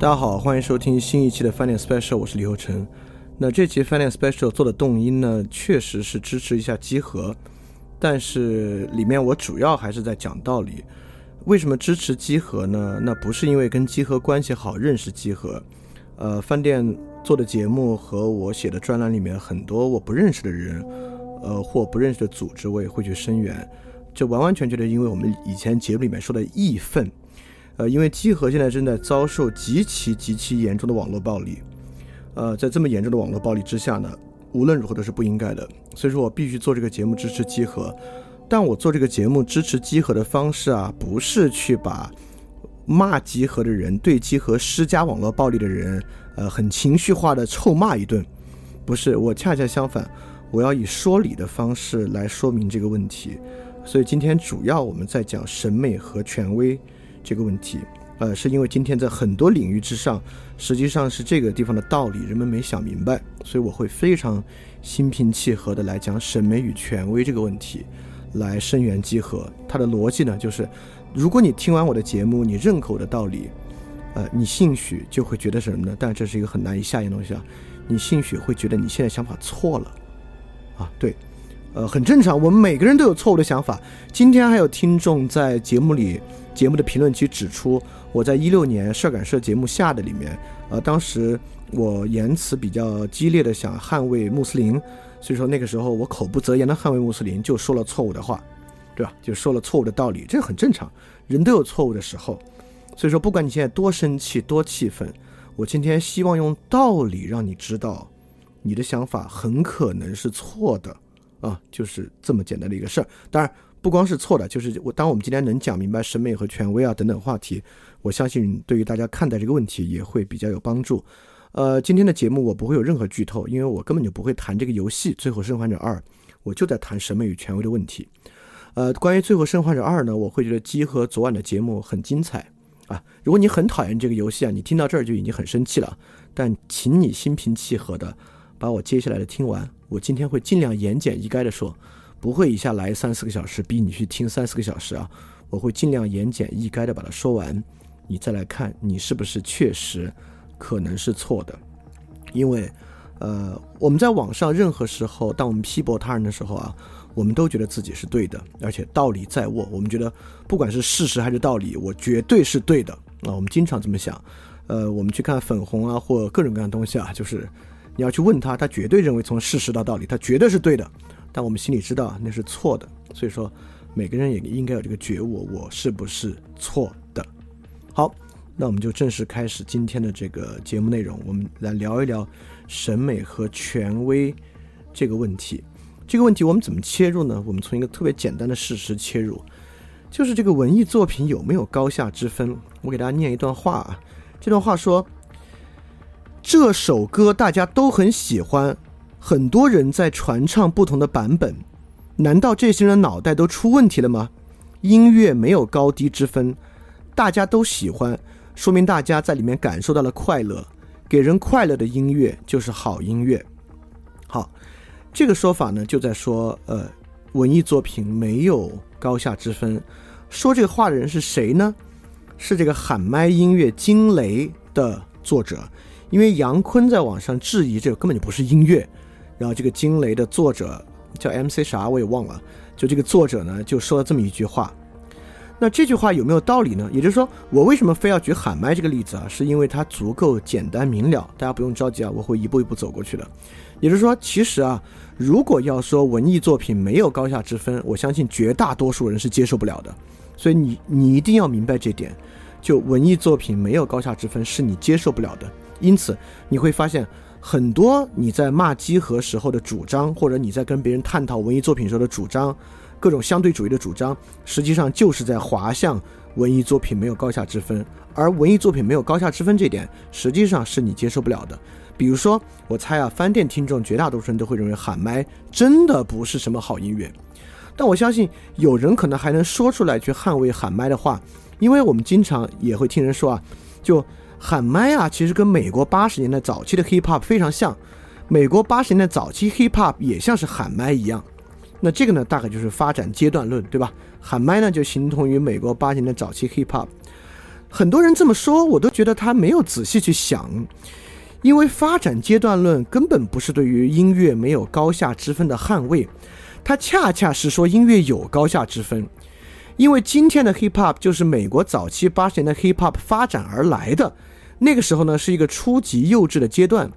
大家好，欢迎收听新一期的 Finance Special，我是李厚成。那这期 Finance Special 做的动因呢，确实是支持一下集合，但是里面我主要还是在讲道理。为什么支持集合呢？那不是因为跟集合关系好，认识集合。呃，饭店做的节目和我写的专栏里面很多我不认识的人，呃，或不认识的组织，我也会去声援。这完完全全的因为我们以前节目里面说的义愤。呃，因为集合现在正在遭受极其极其严重的网络暴力，呃，在这么严重的网络暴力之下呢，无论如何都是不应该的。所以说我必须做这个节目支持集合，但我做这个节目支持集合的方式啊，不是去把骂集合的人、对集合施加网络暴力的人，呃，很情绪化的臭骂一顿，不是，我恰恰相反，我要以说理的方式来说明这个问题。所以今天主要我们在讲审美和权威。这个问题，呃，是因为今天在很多领域之上，实际上是这个地方的道理，人们没想明白，所以我会非常心平气和的来讲审美与权威这个问题，来声援集合。它的逻辑呢，就是如果你听完我的节目，你认可我的道理，呃，你兴许就会觉得什么呢？但这是一个很难以下咽的东西啊，你兴许会觉得你现在想法错了，啊，对，呃，很正常，我们每个人都有错误的想法。今天还有听众在节目里。节目的评论区指出，我在一六年社感社节目下的里面，呃，当时我言辞比较激烈的想捍卫穆斯林，所以说那个时候我口不择言的捍卫穆斯林，就说了错误的话，对吧？就说了错误的道理，这很正常，人都有错误的时候。所以说，不管你现在多生气、多气愤，我今天希望用道理让你知道，你的想法很可能是错的啊，就是这么简单的一个事儿。当然。不光是错的，就是我。当我们今天能讲明白审美和权威啊等等话题，我相信对于大家看待这个问题也会比较有帮助。呃，今天的节目我不会有任何剧透，因为我根本就不会谈这个游戏《最后生还者二》，我就在谈审美与权威的问题。呃，关于《最后生还者二》呢，我会觉得基和昨晚的节目很精彩啊。如果你很讨厌这个游戏啊，你听到这儿就已经很生气了。但请你心平气和的把我接下来的听完。我今天会尽量言简意赅的说。不会一下来三四个小时，逼你去听三四个小时啊！我会尽量言简意赅的把它说完，你再来看你是不是确实可能是错的。因为，呃，我们在网上任何时候，当我们批驳他人的时候啊，我们都觉得自己是对的，而且道理在握。我们觉得不管是事实还是道理，我绝对是对的啊！我们经常这么想。呃，我们去看粉红啊，或各种各样的东西啊，就是你要去问他，他绝对认为从事实到道理，他绝对是对的。但我们心里知道那是错的，所以说每个人也应该有这个觉悟，我是不是错的？好，那我们就正式开始今天的这个节目内容，我们来聊一聊审美和权威这个问题。这个问题我们怎么切入呢？我们从一个特别简单的事实切入，就是这个文艺作品有没有高下之分？我给大家念一段话啊，这段话说：这首歌大家都很喜欢。很多人在传唱不同的版本，难道这些人脑袋都出问题了吗？音乐没有高低之分，大家都喜欢，说明大家在里面感受到了快乐，给人快乐的音乐就是好音乐。好，这个说法呢，就在说，呃，文艺作品没有高下之分。说这个话的人是谁呢？是这个喊麦音乐惊雷的作者，因为杨坤在网上质疑这个根本就不是音乐。然后这个惊雷的作者叫 MC 啥我也忘了，就这个作者呢就说了这么一句话，那这句话有没有道理呢？也就是说，我为什么非要举喊麦这个例子啊？是因为它足够简单明了，大家不用着急啊，我会一步一步走过去的。也就是说，其实啊，如果要说文艺作品没有高下之分，我相信绝大多数人是接受不了的。所以你你一定要明白这点，就文艺作品没有高下之分是你接受不了的。因此你会发现。很多你在骂基和时候的主张，或者你在跟别人探讨文艺作品时候的主张，各种相对主义的主张，实际上就是在滑向文艺作品没有高下之分。而文艺作品没有高下之分这点，实际上是你接受不了的。比如说，我猜啊，饭店听众绝大多数人都会认为喊麦真的不是什么好音乐。但我相信有人可能还能说出来去捍卫喊麦的话，因为我们经常也会听人说啊，就。喊麦啊，其实跟美国八十年代早期的 hip hop 非常像。美国八十年代早期 hip hop 也像是喊麦一样。那这个呢，大概就是发展阶段论，对吧？喊麦呢，就形同于美国八十年代早期 hip hop。很多人这么说，我都觉得他没有仔细去想，因为发展阶段论根本不是对于音乐没有高下之分的捍卫，它恰恰是说音乐有高下之分。因为今天的 hip hop 就是美国早期八十年的 hip hop 发展而来的，那个时候呢是一个初级幼稚的阶段，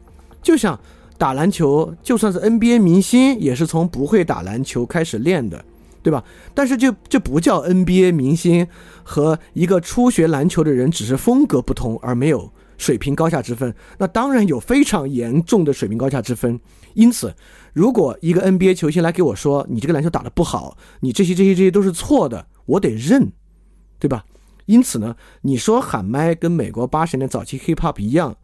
就像打篮球，就算是 NBA 明星也是从不会打篮球开始练的，对吧？但是就这不叫 NBA 明星和一个初学篮球的人只是风格不同而没有水平高下之分，那当然有非常严重的水平高下之分。因此，如果一个 NBA 球星来给我说你这个篮球打得不好，你这些这些这些都是错的。我得认，对吧？因此呢，你说喊麦跟美国八十年代早期 hip hop 一样，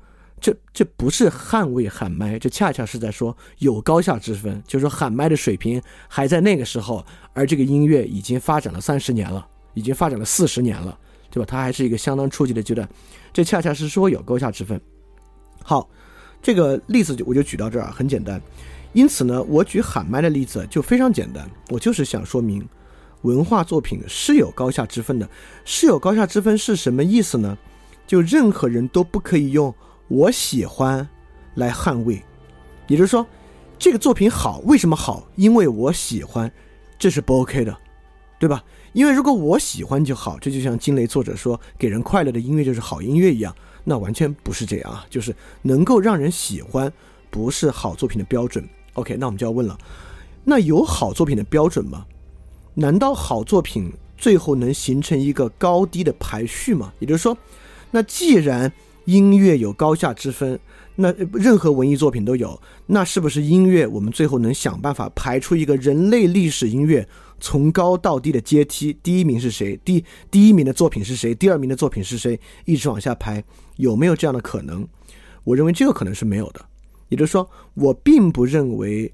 这这不是捍卫喊麦，这恰恰是在说有高下之分，就是说喊麦的水平还在那个时候，而这个音乐已经发展了三十年了，已经发展了四十年了，对吧？它还是一个相当初级的阶段，这恰恰是说有高下之分。好，这个例子就我就举到这儿，很简单。因此呢，我举喊麦的例子就非常简单，我就是想说明。文化作品是有高下之分的，是有高下之分是什么意思呢？就任何人都不可以用“我喜欢”来捍卫，也就是说，这个作品好，为什么好？因为我喜欢，这是不 OK 的，对吧？因为如果我喜欢就好，这就像惊雷作者说“给人快乐的音乐就是好音乐”一样，那完全不是这样啊！就是能够让人喜欢，不是好作品的标准。OK，那我们就要问了，那有好作品的标准吗？难道好作品最后能形成一个高低的排序吗？也就是说，那既然音乐有高下之分，那任何文艺作品都有，那是不是音乐我们最后能想办法排出一个人类历史音乐从高到低的阶梯？第一名是谁？第第一名的作品是谁？第二名的作品是谁？一直往下排，有没有这样的可能？我认为这个可能是没有的。也就是说，我并不认为。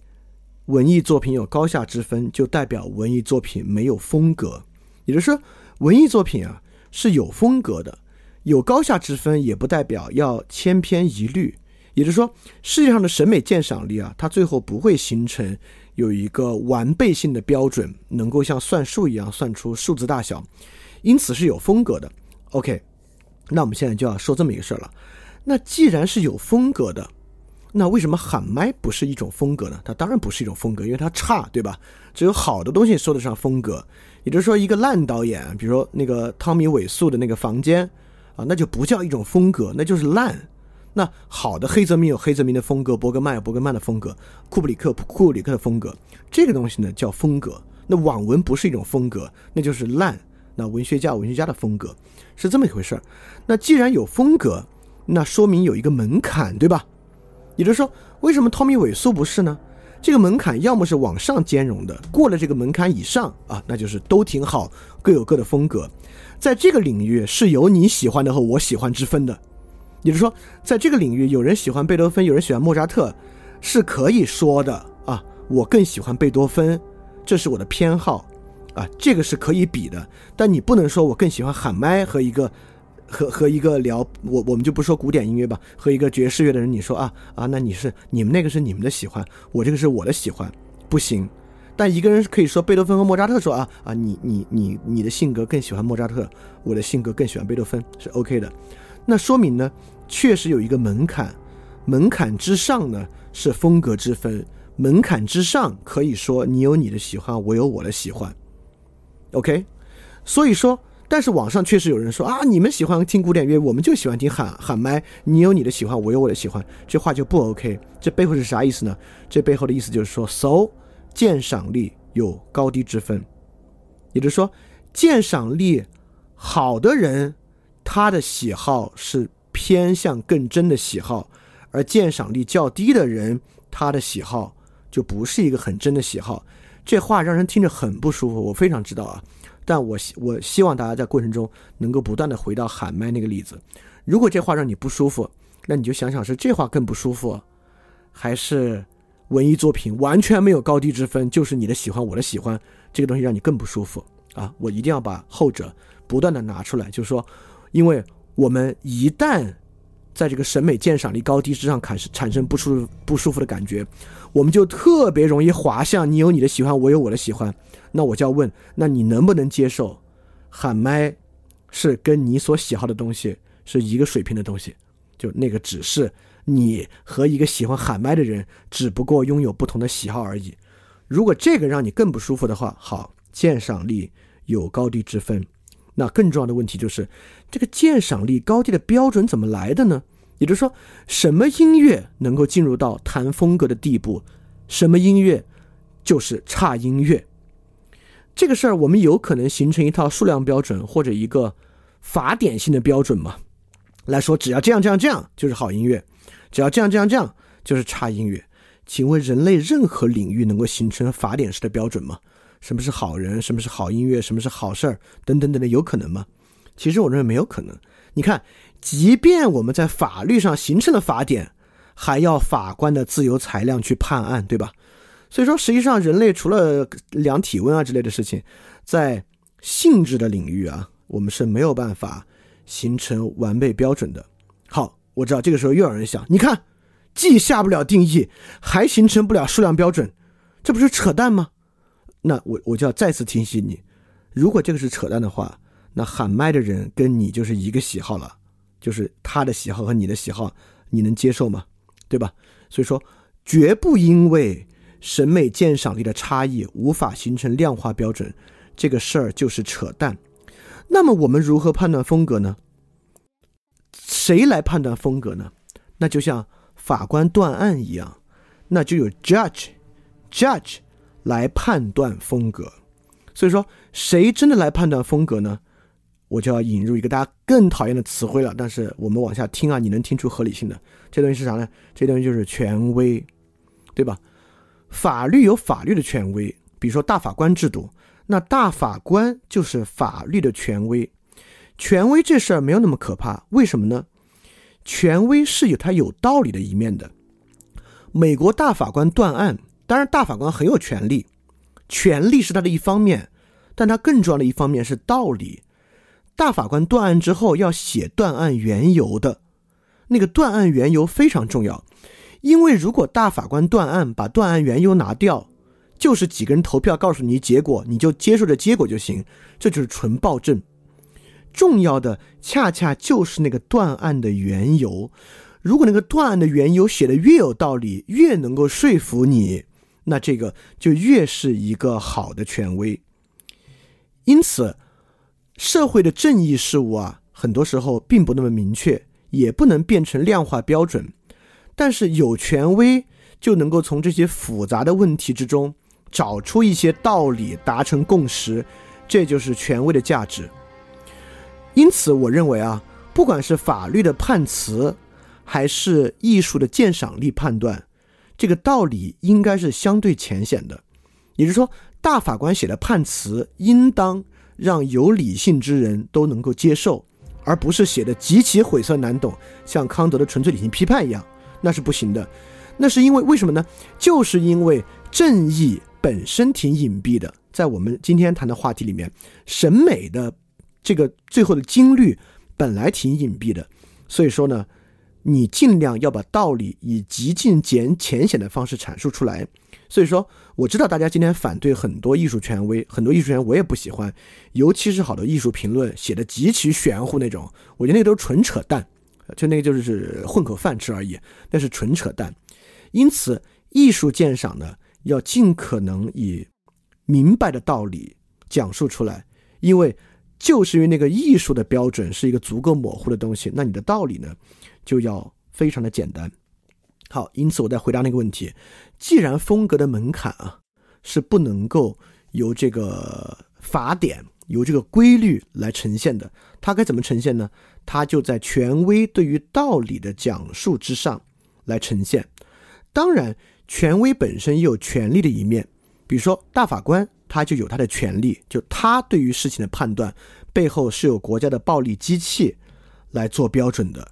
文艺作品有高下之分，就代表文艺作品没有风格。也就是说，文艺作品啊是有风格的，有高下之分，也不代表要千篇一律。也就是说，世界上的审美鉴赏力啊，它最后不会形成有一个完备性的标准，能够像算数一样算出数字大小，因此是有风格的。OK，那我们现在就要说这么一个事儿了。那既然是有风格的，那为什么喊麦不是一种风格呢？它当然不是一种风格，因为它差，对吧？只有好的东西说得上风格。也就是说，一个烂导演，比如说那个汤米·韦素的那个房间啊，那就不叫一种风格，那就是烂。那好的黑泽明有黑泽明的风格，伯格曼有伯格曼的风格，库布里克库布里克的风格，这个东西呢叫风格。那网文不是一种风格，那就是烂。那文学家文学家的风格是这么一回事儿。那既然有风格，那说明有一个门槛，对吧？也就是说，为什么汤米·韦素不是呢？这个门槛要么是往上兼容的，过了这个门槛以上啊，那就是都挺好，各有各的风格。在这个领域是有你喜欢的和我喜欢之分的。也就是说，在这个领域，有人喜欢贝多芬，有人喜欢莫扎特，是可以说的啊。我更喜欢贝多芬，这是我的偏好啊，这个是可以比的。但你不能说我更喜欢喊麦和一个。和和一个聊我我们就不说古典音乐吧，和一个爵士乐的人你说啊啊，那你是你们那个是你们的喜欢，我这个是我的喜欢，不行。但一个人可以说贝多芬和莫扎特说啊啊，你你你你的性格更喜欢莫扎特，我的性格更喜欢贝多芬是 OK 的。那说明呢，确实有一个门槛，门槛之上呢是风格之分，门槛之上可以说你有你的喜欢，我有我的喜欢，OK。所以说。但是网上确实有人说啊，你们喜欢听古典乐，我们就喜欢听喊喊麦。你有你的喜欢，我有我的喜欢，这话就不 OK。这背后是啥意思呢？这背后的意思就是说，so 鉴赏力有高低之分，也就是说，鉴赏力好的人，他的喜好是偏向更真的喜好，而鉴赏力较低的人，他的喜好就不是一个很真的喜好。这话让人听着很不舒服，我非常知道啊。但我希我希望大家在过程中能够不断的回到喊麦那个例子。如果这话让你不舒服，那你就想想是这话更不舒服，还是文艺作品完全没有高低之分，就是你的喜欢我的喜欢这个东西让你更不舒服啊！我一定要把后者不断的拿出来，就是说，因为我们一旦在这个审美鉴赏力高低之上产生产生不舒不舒服的感觉，我们就特别容易滑向你有你的喜欢，我有我的喜欢。那我就要问，那你能不能接受，喊麦是跟你所喜好的东西是一个水平的东西，就那个只是你和一个喜欢喊麦的人，只不过拥有不同的喜好而已。如果这个让你更不舒服的话，好，鉴赏力有高低之分。那更重要的问题就是，这个鉴赏力高低的标准怎么来的呢？也就是说，什么音乐能够进入到谈风格的地步，什么音乐就是差音乐。这个事儿，我们有可能形成一套数量标准或者一个法典性的标准吗？来说，只要这样这样这样就是好音乐，只要这样这样这样就是差音乐。请问，人类任何领域能够形成法典式的标准吗？什么是好人？什么是好音乐？什么是好事儿？等等等等，有可能吗？其实我认为没有可能。你看，即便我们在法律上形成了法典，还要法官的自由裁量去判案，对吧？所以说，实际上人类除了量体温啊之类的事情，在性质的领域啊，我们是没有办法形成完备标准的。好，我知道这个时候又有人想，你看，既下不了定义，还形成不了数量标准，这不是扯淡吗？那我我就要再次提醒你，如果这个是扯淡的话，那喊麦的人跟你就是一个喜好了，就是他的喜好和你的喜好，你能接受吗？对吧？所以说，绝不因为审美鉴赏力的差异无法形成量化标准，这个事儿就是扯淡。那么我们如何判断风格呢？谁来判断风格呢？那就像法官断案一样，那就有 judge，judge。来判断风格，所以说谁真的来判断风格呢？我就要引入一个大家更讨厌的词汇了。但是我们往下听啊，你能听出合理性的这东西是啥呢？这东西就是权威，对吧？法律有法律的权威，比如说大法官制度，那大法官就是法律的权威。权威这事儿没有那么可怕，为什么呢？权威是有它有道理的一面的。美国大法官断案。当然，大法官很有权利，权力是他的一方面，但他更重要的一方面是道理。大法官断案之后要写断案缘由的，那个断案缘由非常重要，因为如果大法官断案把断案缘由拿掉，就是几个人投票告诉你结果，你就接受这结果就行，这就是纯暴政。重要的恰恰就是那个断案的缘由，如果那个断案的缘由写的越有道理，越能够说服你。那这个就越是一个好的权威，因此，社会的正义事物啊，很多时候并不那么明确，也不能变成量化标准。但是有权威就能够从这些复杂的问题之中找出一些道理，达成共识，这就是权威的价值。因此，我认为啊，不管是法律的判词，还是艺术的鉴赏力判断。这个道理应该是相对浅显的，也就是说，大法官写的判词应当让有理性之人都能够接受，而不是写的极其晦涩难懂，像康德的纯粹理性批判一样，那是不行的。那是因为为什么呢？就是因为正义本身挺隐蔽的，在我们今天谈的话题里面，审美的这个最后的精律本来挺隐蔽的，所以说呢。你尽量要把道理以极尽简浅显的方式阐述出来，所以说我知道大家今天反对很多艺术权威，很多艺术权我也不喜欢，尤其是好多艺术评论写的极其玄乎那种，我觉得那都是纯扯淡，就那个就是混口饭吃而已，那是纯扯淡。因此，艺术鉴赏呢要尽可能以明白的道理讲述出来，因为就是因为那个艺术的标准是一个足够模糊的东西，那你的道理呢？就要非常的简单，好，因此我在回答那个问题，既然风格的门槛啊是不能够由这个法典、由这个规律来呈现的，它该怎么呈现呢？它就在权威对于道理的讲述之上来呈现。当然，权威本身也有权利的一面，比如说大法官他就有他的权利，就他对于事情的判断背后是有国家的暴力机器来做标准的。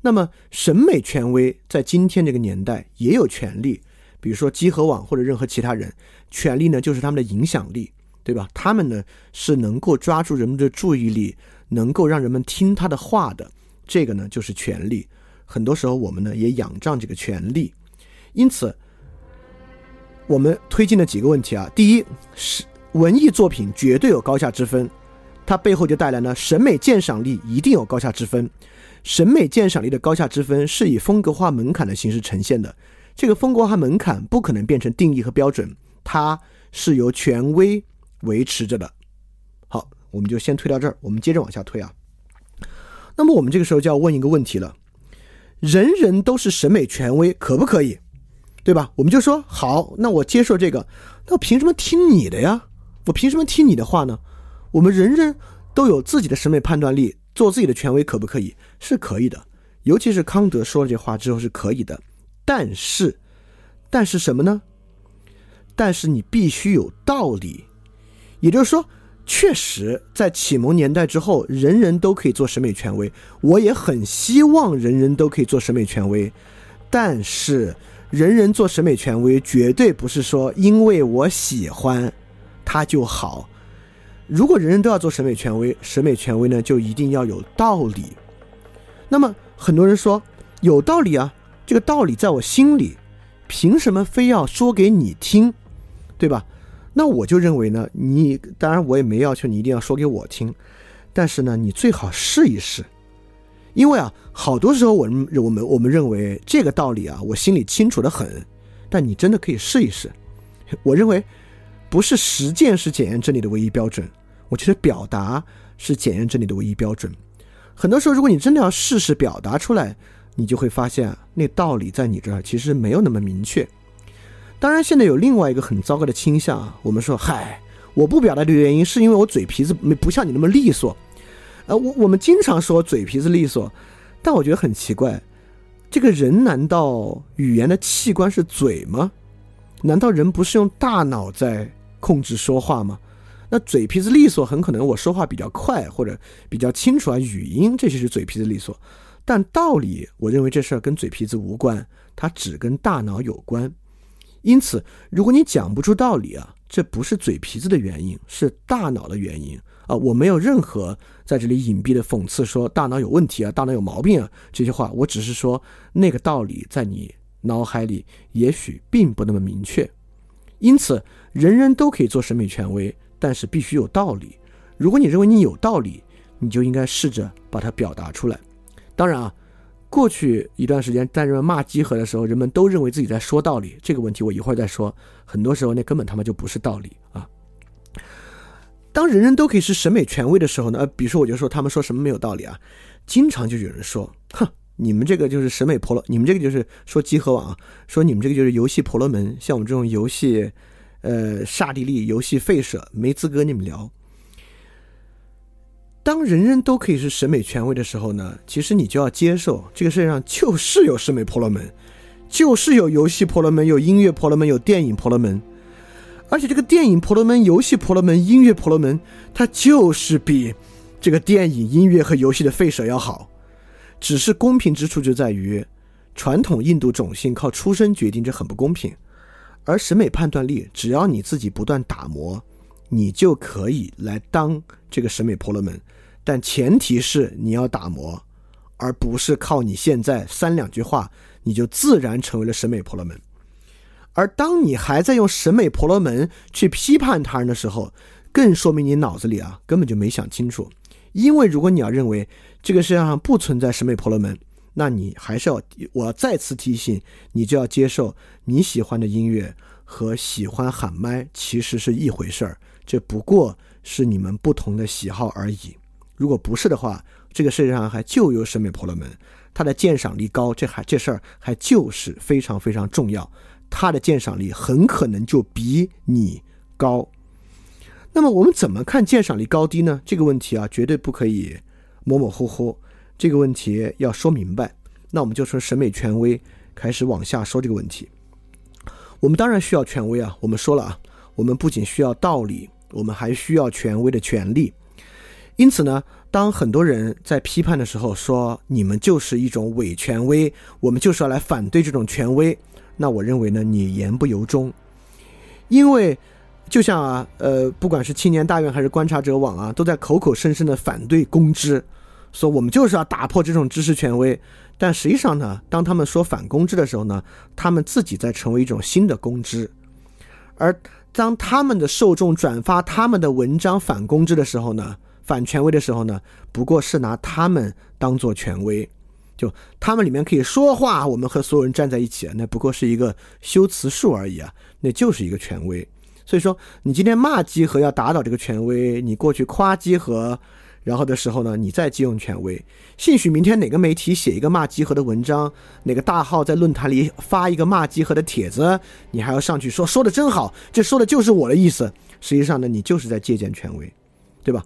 那么，审美权威在今天这个年代也有权利，比如说集合网或者任何其他人，权利呢就是他们的影响力，对吧？他们呢是能够抓住人们的注意力，能够让人们听他的话的，这个呢就是权利。很多时候我们呢也仰仗这个权利，因此，我们推进了几个问题啊。第一是文艺作品绝对有高下之分，它背后就带来呢，审美鉴赏力一定有高下之分。审美鉴赏力的高下之分是以风格化门槛的形式呈现的。这个风格化门槛不可能变成定义和标准，它是由权威维持着的。我们就先推到这儿，我们接着往下推啊。那么我们这个时候就要问一个问题了：人人都是审美权威，可不可以？对吧？我们就说好，那我接受这个，那我凭什么听你的呀？我凭什么听你的话呢？我们人人都有自己的审美判断力，做自己的权威，可不可以？是可以的。尤其是康德说了这话之后，是可以的。但是，但是什么呢？但是你必须有道理。也就是说，确实在启蒙年代之后，人人都可以做审美权威。我也很希望人人都可以做审美权威，但是。人人做审美权威，绝对不是说因为我喜欢，他就好。如果人人都要做审美权威，审美权威呢就一定要有道理。那么很多人说有道理啊，这个道理在我心里，凭什么非要说给你听，对吧？那我就认为呢，你当然我也没要求你一定要说给我听，但是呢，你最好试一试。因为啊，好多时候我们我们我们认为这个道理啊，我心里清楚的很，但你真的可以试一试。我认为，不是实践是检验真理的唯一标准，我觉得表达是检验真理的唯一标准。很多时候，如果你真的要试试表达出来，你就会发现那道理在你这儿其实没有那么明确。当然，现在有另外一个很糟糕的倾向啊，我们说，嗨，我不表达的原因是因为我嘴皮子没不像你那么利索。呃，我我们经常说嘴皮子利索，但我觉得很奇怪，这个人难道语言的器官是嘴吗？难道人不是用大脑在控制说话吗？那嘴皮子利索，很可能我说话比较快或者比较清楚啊，语音这些是嘴皮子利索，但道理，我认为这事儿跟嘴皮子无关，它只跟大脑有关。因此，如果你讲不出道理啊，这不是嘴皮子的原因，是大脑的原因。啊，我没有任何在这里隐蔽的讽刺说大脑有问题啊，大脑有毛病啊这些话，我只是说那个道理在你脑海里也许并不那么明确。因此，人人都可以做审美权威，但是必须有道理。如果你认为你有道理，你就应该试着把它表达出来。当然啊，过去一段时间在人们骂集合的时候，人们都认为自己在说道理，这个问题我一会儿再说。很多时候那根本他妈就不是道理啊。当人人都可以是审美权威的时候呢？呃，比如说我就说他们说什么没有道理啊，经常就有人说，哼，你们这个就是审美婆罗，你们这个就是说集合网，说你们这个就是游戏婆罗门，像我们这种游戏，呃，刹帝利游戏废舍，没资格跟你们聊。当人人都可以是审美权威的时候呢，其实你就要接受这个世界上就是有审美婆罗门，就是有游戏婆罗门，有音乐婆罗门，有电影婆罗门。而且这个电影婆罗门、游戏婆罗门、音乐婆罗门，它就是比这个电影、音乐和游戏的费舍要好。只是公平之处就在于，传统印度种姓靠出生决定，这很不公平。而审美判断力，只要你自己不断打磨，你就可以来当这个审美婆罗门。但前提是你要打磨，而不是靠你现在三两句话，你就自然成为了审美婆罗门。而当你还在用审美婆罗门去批判他人的时候，更说明你脑子里啊根本就没想清楚。因为如果你要认为这个世界上不存在审美婆罗门，那你还是要我要再次提醒你，就要接受你喜欢的音乐和喜欢喊麦其实是一回事儿，这不过是你们不同的喜好而已。如果不是的话，这个世界上还就有审美婆罗门，他的鉴赏力高，这还这事儿还就是非常非常重要。他的鉴赏力很可能就比你高。那么我们怎么看鉴赏力高低呢？这个问题啊，绝对不可以模模糊糊。这个问题要说明白。那我们就从审美权威开始往下说这个问题。我们当然需要权威啊。我们说了啊，我们不仅需要道理，我们还需要权威的权利。因此呢，当很多人在批判的时候说你们就是一种伪权威，我们就是要来反对这种权威。那我认为呢，你言不由衷，因为就像啊，呃，不管是青年大院还是观察者网啊，都在口口声声的反对公知，说我们就是要打破这种知识权威。但实际上呢，当他们说反公知的时候呢，他们自己在成为一种新的公知，而当他们的受众转发他们的文章反公知的时候呢，反权威的时候呢，不过是拿他们当做权威，就他们里面可以说话，我们和所有人站在一起，那不过是一个修辞术而已啊，那就是一个权威。所以说，你今天骂集合要打倒这个权威，你过去夸集合，然后的时候呢，你再借用权威。兴许明天哪个媒体写一个骂集合的文章，哪个大号在论坛里发一个骂集合的帖子，你还要上去说说的真好，这说的就是我的意思。实际上呢，你就是在借鉴权威，对吧？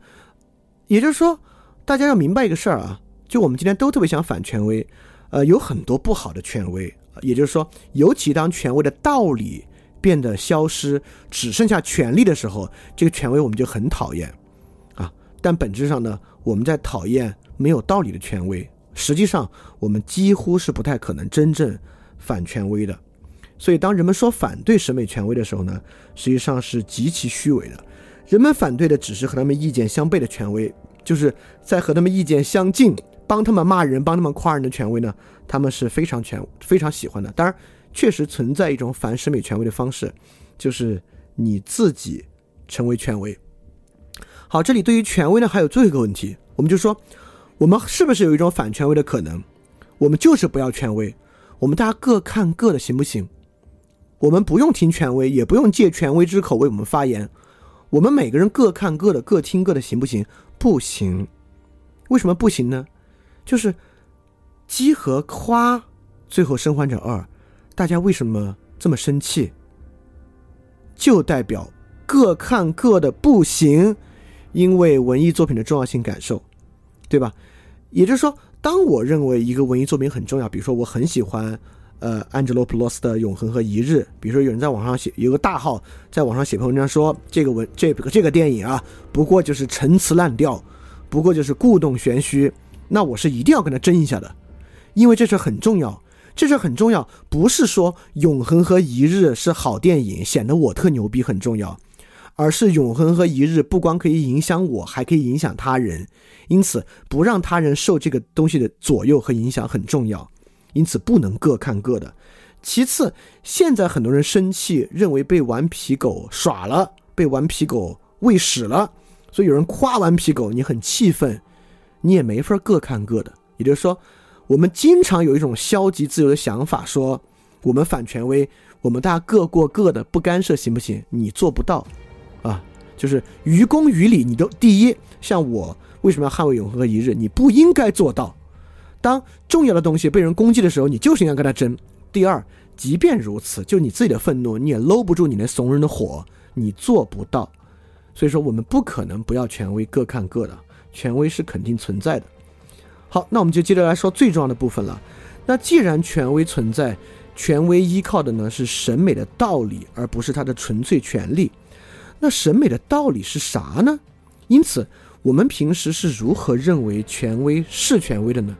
也就是说，大家要明白一个事儿啊，就我们今天都特别想反权威，呃，有很多不好的权威。也就是说，尤其当权威的道理。变得消失，只剩下权力的时候，这个权威我们就很讨厌，啊！但本质上呢，我们在讨厌没有道理的权威。实际上，我们几乎是不太可能真正反权威的。所以，当人们说反对审美权威的时候呢，实际上是极其虚伪的。人们反对的只是和他们意见相悖的权威，就是在和他们意见相近、帮他们骂人、帮他们夸人的权威呢，他们是非常权非常喜欢的。当然。确实存在一种反审美权威的方式，就是你自己成为权威。好，这里对于权威呢，还有最后一个问题，我们就说，我们是不是有一种反权威的可能？我们就是不要权威，我们大家各看各的，行不行？我们不用听权威，也不用借权威之口为我们发言，我们每个人各看各的，各听各的，行不行？不行。为什么不行呢？就是鸡和夸，最后生还者二。大家为什么这么生气？就代表各看各的不行，因为文艺作品的重要性感受，对吧？也就是说，当我认为一个文艺作品很重要，比如说我很喜欢呃安吉洛普罗斯的《永恒和一日》，比如说有人在网上写，有个大号在网上写篇文章说这个文这个这个电影啊，不过就是陈词滥调，不过就是故弄玄虚，那我是一定要跟他争一下的，因为这是很重要。这是很重要，不是说《永恒和一日》是好电影，显得我特牛逼很重要，而是《永恒和一日》不光可以影响我，还可以影响他人，因此不让他人受这个东西的左右和影响很重要，因此不能各看各的。其次，现在很多人生气，认为被顽皮狗耍了，被顽皮狗喂屎了，所以有人夸顽皮狗，你很气愤，你也没法各看各的，也就是说。我们经常有一种消极自由的想法，说我们反权威，我们大家各过各的，不干涉，行不行？你做不到，啊，就是于公于理，你都第一，像我为什么要捍卫永恒和一日？你不应该做到。当重要的东西被人攻击的时候，你就是应该跟他争。第二，即便如此，就你自己的愤怒，你也搂不住你那怂人的火，你做不到。所以说，我们不可能不要权威，各看各的，权威是肯定存在的。好，那我们就接着来说最重要的部分了。那既然权威存在，权威依靠的呢是审美的道理，而不是它的纯粹权利。那审美的道理是啥呢？因此，我们平时是如何认为权威是权威的呢？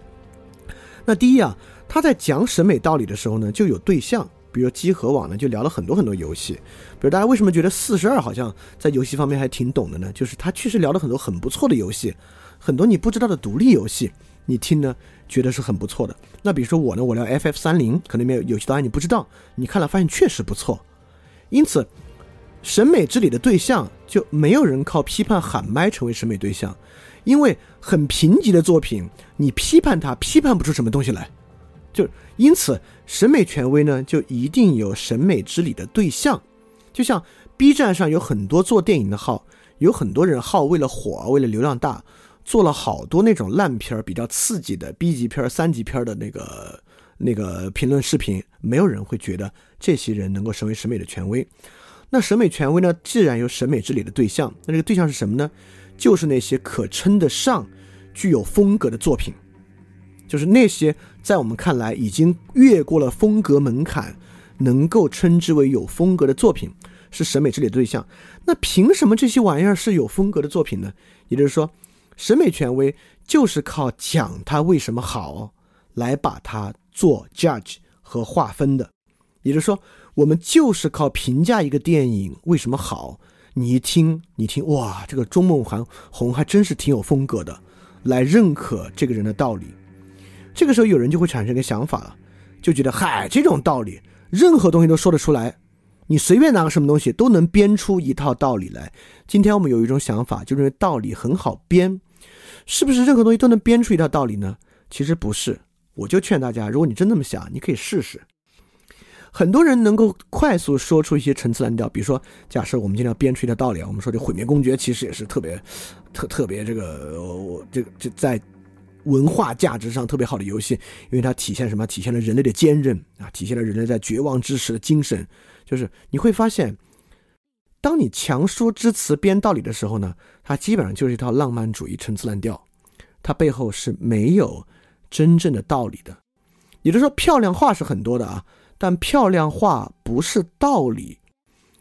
那第一啊，他在讲审美道理的时候呢，就有对象，比如机核网呢就聊了很多很多游戏。比如大家为什么觉得四十二好像在游戏方面还挺懂的呢？就是他确实聊了很多很不错的游戏，很多你不知道的独立游戏。你听呢，觉得是很不错的。那比如说我呢，我聊 FF 三零，可能没有有些导演你不知道，你看了发现确实不错。因此，审美之理的对象就没有人靠批判喊麦成为审美对象，因为很贫瘠的作品，你批判它批判不出什么东西来。就因此，审美权威呢，就一定有审美之理的对象。就像 B 站上有很多做电影的号，有很多人号为了火，为了流量大。做了好多那种烂片儿，比较刺激的 B 级片儿、三级片儿的那个 那个评论视频，没有人会觉得这些人能够成为审美的权威。那审美权威呢？既然有审美治理的对象，那这个对象是什么呢？就是那些可称得上具有风格的作品，就是那些在我们看来已经越过了风格门槛，能够称之为有风格的作品，是审美治理的对象。那凭什么这些玩意儿是有风格的作品呢？也就是说。审美权威就是靠讲它为什么好，来把它做 judge 和划分的。也就是说，我们就是靠评价一个电影为什么好，你一听，你听，哇，这个钟孟涵红还真是挺有风格的，来认可这个人的道理。这个时候，有人就会产生一个想法了，就觉得，嗨，这种道理，任何东西都说得出来，你随便拿个什么东西都能编出一套道理来。今天我们有一种想法，就认为道理很好编，是不是任何东西都能编出一套道理呢？其实不是。我就劝大家，如果你真那么想，你可以试试。很多人能够快速说出一些陈词滥调，比如说，假设我们今天要编出一套道理，我们说这毁灭公爵其实也是特别、特特别这个，我这个这在文化价值上特别好的游戏，因为它体现什么？体现了人类的坚韧啊，体现了人类在绝望之时的精神。就是你会发现，当你强说之词编道理的时候呢，它基本上就是一套浪漫主义陈词滥调，它背后是没有真正的道理的。也就是说，漂亮话是很多的啊。但漂亮话不是道理，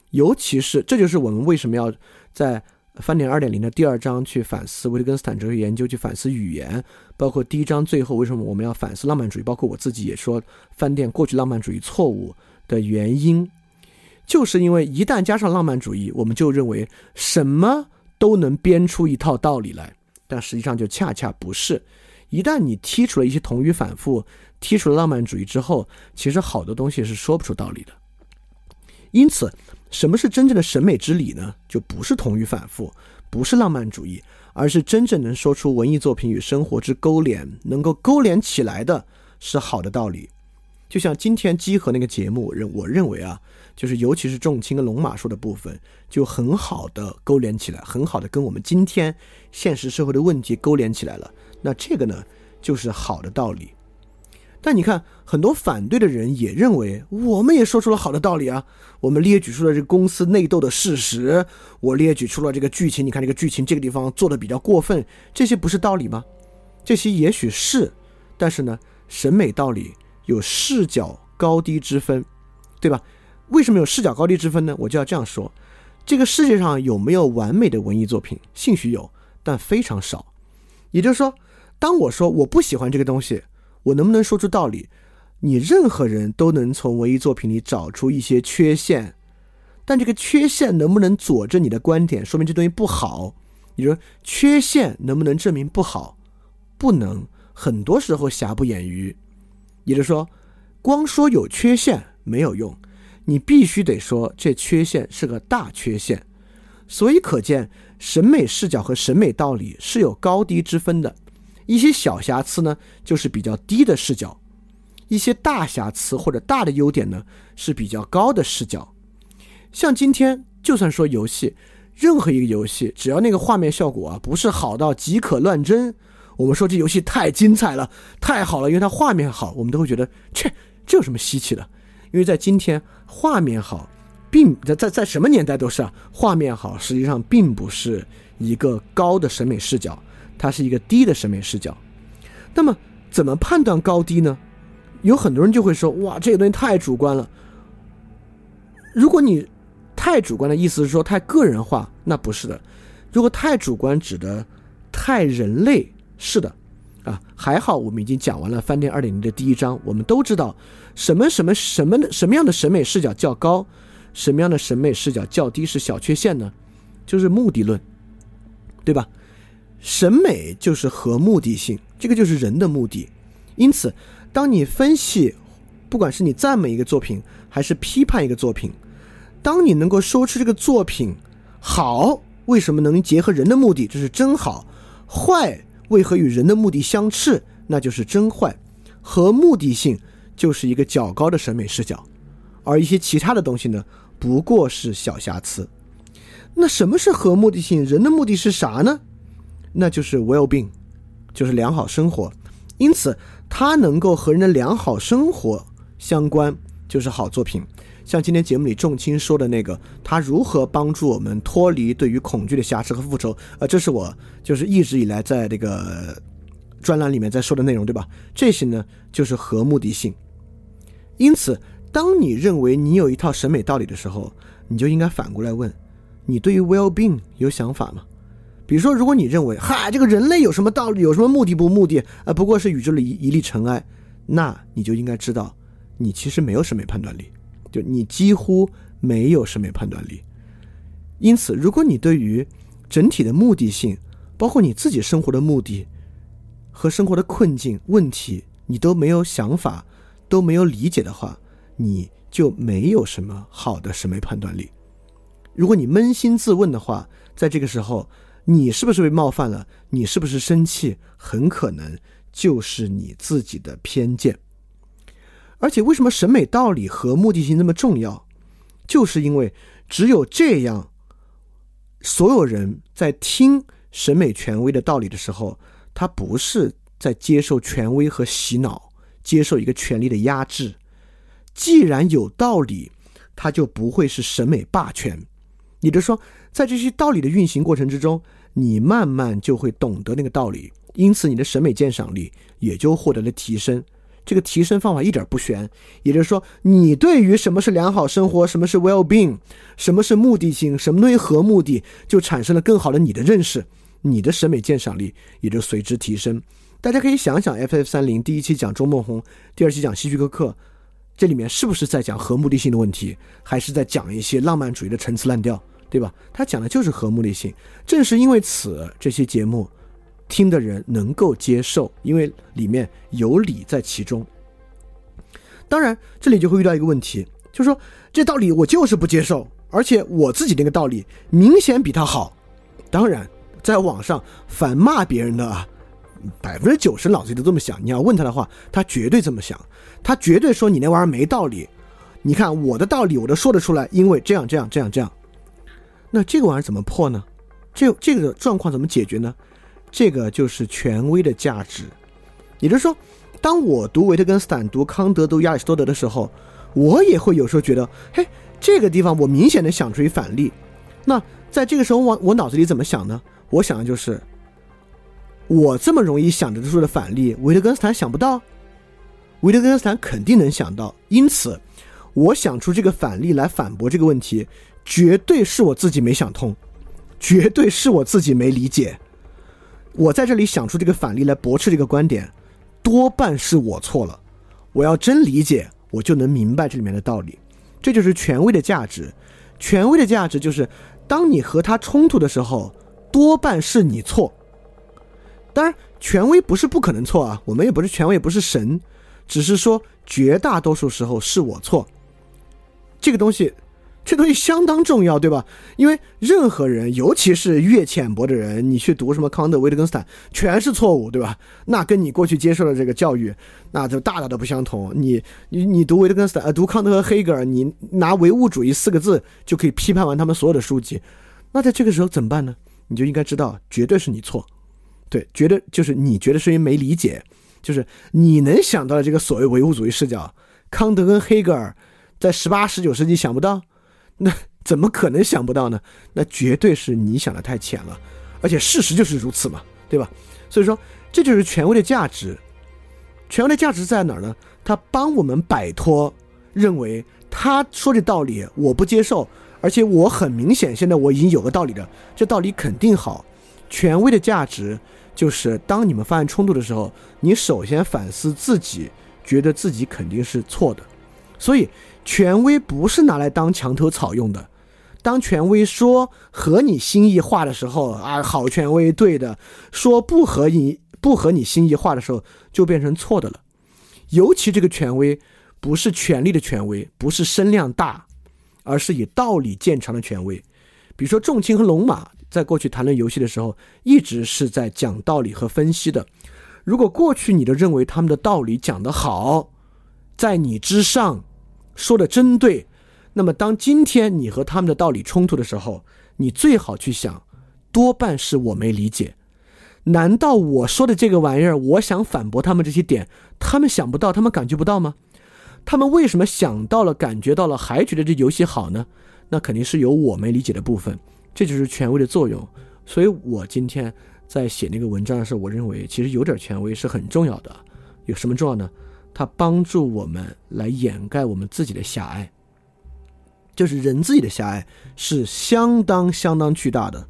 尤其是这就是我们为什么要在翻点二点零的第二章去反思维特根斯坦哲学研究，去反思语言，包括第一章最后为什么我们要反思浪漫主义，包括我自己也说翻店过去浪漫主义错误的原因，就是因为一旦加上浪漫主义，我们就认为什么都能编出一套道理来，但实际上就恰恰不是。一旦你剔除了一些同语反复。剔除了浪漫主义之后，其实好多东西是说不出道理的。因此，什么是真正的审美之理呢？就不是同于反复，不是浪漫主义，而是真正能说出文艺作品与生活之勾连，能够勾连起来的是好的道理。就像今天集合那个节目，认我认为啊，就是尤其是重青跟龙马说的部分，就很好的勾连起来，很好的跟我们今天现实社会的问题勾连起来了。那这个呢，就是好的道理。但你看，很多反对的人也认为，我们也说出了好的道理啊。我们列举出了这个公司内斗的事实，我列举出了这个剧情。你看这个剧情这个地方做的比较过分，这些不是道理吗？这些也许是，但是呢，审美道理有视角高低之分，对吧？为什么有视角高低之分呢？我就要这样说：这个世界上有没有完美的文艺作品？兴许有，但非常少。也就是说，当我说我不喜欢这个东西。我能不能说出道理？你任何人都能从文艺作品里找出一些缺陷，但这个缺陷能不能佐证你的观点，说明这东西不好？你说缺陷能不能证明不好？不能，很多时候瑕不掩瑜。也就是说，光说有缺陷没有用，你必须得说这缺陷是个大缺陷。所以可见，审美视角和审美道理是有高低之分的。一些小瑕疵呢，就是比较低的视角；一些大瑕疵或者大的优点呢，是比较高的视角。像今天，就算说游戏，任何一个游戏，只要那个画面效果啊不是好到即可乱真，我们说这游戏太精彩了，太好了，因为它画面好，我们都会觉得，切，这有什么稀奇的？因为在今天，画面好，并在在在什么年代都是啊，画面好，实际上并不是一个高的审美视角。它是一个低的审美视角，那么怎么判断高低呢？有很多人就会说：“哇，这个东西太主观了。”如果你太主观的意思是说太个人化，那不是的。如果太主观指的太人类，是的啊。还好我们已经讲完了《饭店二点零》的第一章，我们都知道什么什么什么的什么样的审美视角较高，什么样的审美视角较低是小缺陷呢？就是目的论，对吧？审美就是和目的性，这个就是人的目的。因此，当你分析，不管是你赞美一个作品，还是批判一个作品，当你能够说出这个作品好，为什么能结合人的目的，这是真好；坏，为何与人的目的相斥，那就是真坏。和目的性就是一个较高的审美视角，而一些其他的东西呢，不过是小瑕疵。那什么是和目的性？人的目的是啥呢？那就是 well-being，就是良好生活，因此它能够和人的良好生活相关，就是好作品。像今天节目里仲青说的那个，他如何帮助我们脱离对于恐惧的瑕疵和复仇？呃，这是我就是一直以来在这个专栏里面在说的内容，对吧？这些呢，就是和目的性。因此，当你认为你有一套审美道理的时候，你就应该反过来问：你对于 well-being 有想法吗？比如说，如果你认为，嗨，这个人类有什么道理，有什么目的不目的，呃，不过是宇宙里一一粒尘埃，那你就应该知道，你其实没有审美判断力，就你几乎没有审美判断力。因此，如果你对于整体的目的性，包括你自己生活的目的和生活的困境问题，你都没有想法，都没有理解的话，你就没有什么好的审美判断力。如果你扪心自问的话，在这个时候，你是不是被冒犯了？你是不是生气？很可能就是你自己的偏见。而且，为什么审美道理和目的性那么重要？就是因为只有这样，所有人在听审美权威的道理的时候，他不是在接受权威和洗脑，接受一个权力的压制。既然有道理，他就不会是审美霸权。也就是说，在这些道理的运行过程之中，你慢慢就会懂得那个道理，因此你的审美鉴赏力也就获得了提升。这个提升方法一点不悬，也就是说，你对于什么是良好生活，什么是 well being，什么是目的性，什么东西和目的，就产生了更好的你的认识，你的审美鉴赏力也就随之提升。大家可以想想，F F 三零第一期讲周梦红，第二期讲希区柯克，这里面是不是在讲和目的性的问题，还是在讲一些浪漫主义的陈词滥调？对吧？他讲的就是和目的性。正是因为此，这些节目听的人能够接受，因为里面有理在其中。当然，这里就会遇到一个问题，就是说这道理我就是不接受，而且我自己那个道理明显比他好。当然，在网上反骂别人的啊，百分之九十脑子里都这么想。你要问他的话，他绝对这么想，他绝对说你那玩意儿没道理。你看我的道理我都说得出来，因为这样这样这样这样。那这个玩意儿怎么破呢？这这个状况怎么解决呢？这个就是权威的价值。也就是说，当我读维特根斯坦、读康德、读亚里士多德的时候，我也会有时候觉得，嘿，这个地方我明显的想出一反例。那在这个时候，我我脑子里怎么想呢？我想的就是，我这么容易想得出的反例，维特根斯坦想不到，维特根斯坦肯定能想到。因此，我想出这个反例来反驳这个问题。绝对是我自己没想通，绝对是我自己没理解。我在这里想出这个反例来驳斥这个观点，多半是我错了。我要真理解，我就能明白这里面的道理。这就是权威的价值。权威的价值就是，当你和他冲突的时候，多半是你错。当然，权威不是不可能错啊，我们也不是权威，也不是神，只是说绝大多数时候是我错。这个东西。这东西相当重要，对吧？因为任何人，尤其是越浅薄的人，你去读什么康德、维特根斯坦，全是错误，对吧？那跟你过去接受的这个教育，那就大大的不相同。你你你读维特根斯坦，呃，读康德和黑格尔，你拿唯物主义四个字就可以批判完他们所有的书籍。那在这个时候怎么办呢？你就应该知道，绝对是你错，对，绝对就是你觉得是因为没理解，就是你能想到的这个所谓唯物主义视角，康德跟黑格尔在十八、十九世纪想不到。那 怎么可能想不到呢？那绝对是你想的太浅了，而且事实就是如此嘛，对吧？所以说，这就是权威的价值。权威的价值在哪儿呢？他帮我们摆脱认为他说这道理我不接受，而且我很明显现在我已经有个道理了，这道理肯定好。权威的价值就是当你们发生冲突的时候，你首先反思自己，觉得自己肯定是错的，所以。权威不是拿来当墙头草用的。当权威说和你心意话的时候啊，好权威对的；说不合你不合你心意话的时候，就变成错的了。尤其这个权威不是权力的权威，不是声量大，而是以道理见长的权威。比如说仲卿和龙马在过去谈论游戏的时候，一直是在讲道理和分析的。如果过去你都认为他们的道理讲得好，在你之上。说的真对，那么当今天你和他们的道理冲突的时候，你最好去想，多半是我没理解。难道我说的这个玩意儿，我想反驳他们这些点，他们想不到，他们感觉不到吗？他们为什么想到了、感觉到了，还觉得这游戏好呢？那肯定是有我没理解的部分，这就是权威的作用。所以我今天在写那个文章的时候，我认为其实有点权威是很重要的。有什么重要呢？它帮助我们来掩盖我们自己的狭隘，就是人自己的狭隘是相当相当巨大的。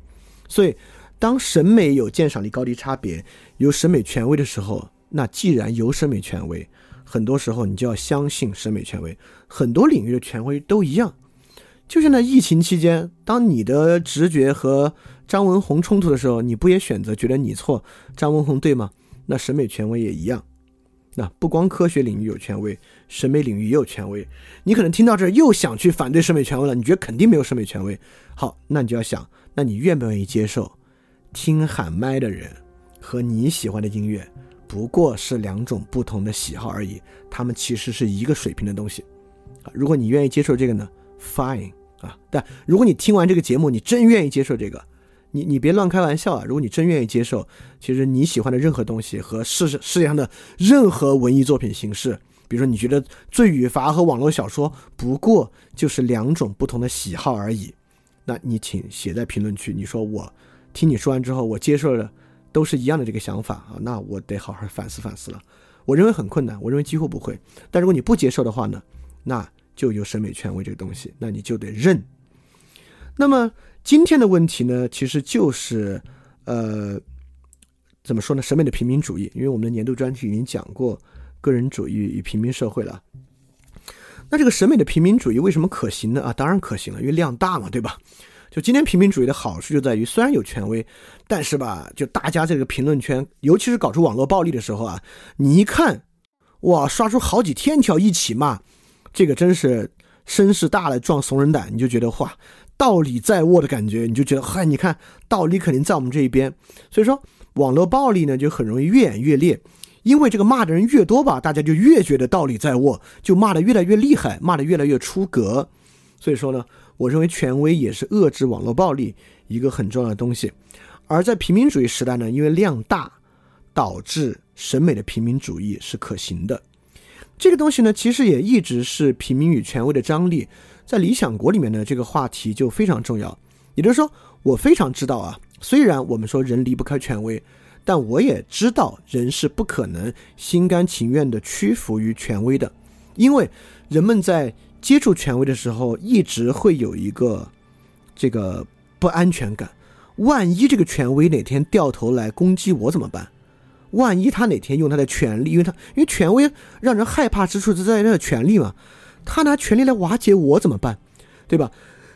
所以，当审美有鉴赏力高低差别，有审美权威的时候，那既然有审美权威，很多时候你就要相信审美权威。很多领域的权威都一样。就像在疫情期间，当你的直觉和张文宏冲突的时候，你不也选择觉得你错，张文宏对吗？那审美权威也一样。那不光科学领域有权威，审美领域也有权威。你可能听到这儿又想去反对审美权威了，你觉得肯定没有审美权威。好，那你就要想，那你愿不愿意接受听喊麦的人和你喜欢的音乐不过是两种不同的喜好而已，他们其实是一个水平的东西啊。如果你愿意接受这个呢，fine 啊。但如果你听完这个节目，你真愿意接受这个。你你别乱开玩笑啊！如果你真愿意接受，其实你喜欢的任何东西和世世界上的任何文艺作品形式，比如说你觉得罪与罚和网络小说不过就是两种不同的喜好而已，那你请写在评论区。你说我听你说完之后，我接受了都是一样的这个想法啊，那我得好好反思反思了。我认为很困难，我认为几乎不会。但如果你不接受的话呢，那就有审美权威这个东西，那你就得认。那么。今天的问题呢，其实就是，呃，怎么说呢？审美的平民主义，因为我们的年度专题已经讲过个人主义与平民社会了。那这个审美的平民主义为什么可行呢？啊，当然可行了，因为量大嘛，对吧？就今天平民主义的好处就在于，虽然有权威，但是吧，就大家这个评论圈，尤其是搞出网络暴力的时候啊，你一看，哇，刷出好几天条一起骂，这个真是声势大了壮怂人胆，你就觉得哇。道理在握的感觉，你就觉得嗨，你看道理肯定在我们这一边。所以说，网络暴力呢就很容易越演越烈，因为这个骂的人越多吧，大家就越觉得道理在握，就骂的越来越厉害，骂的越来越出格。所以说呢，我认为权威也是遏制网络暴力一个很重要的东西。而在平民主义时代呢，因为量大，导致审美的平民主义是可行的。这个东西呢，其实也一直是平民与权威的张力。在理想国里面呢，这个话题就非常重要。也就是说，我非常知道啊，虽然我们说人离不开权威，但我也知道人是不可能心甘情愿的屈服于权威的，因为人们在接触权威的时候，一直会有一个这个不安全感。万一这个权威哪天掉头来攻击我怎么办？万一他哪天用他的权力，因为他因为权威让人害怕之处就在于他的权力嘛。他拿权力来瓦解我怎么办，对吧？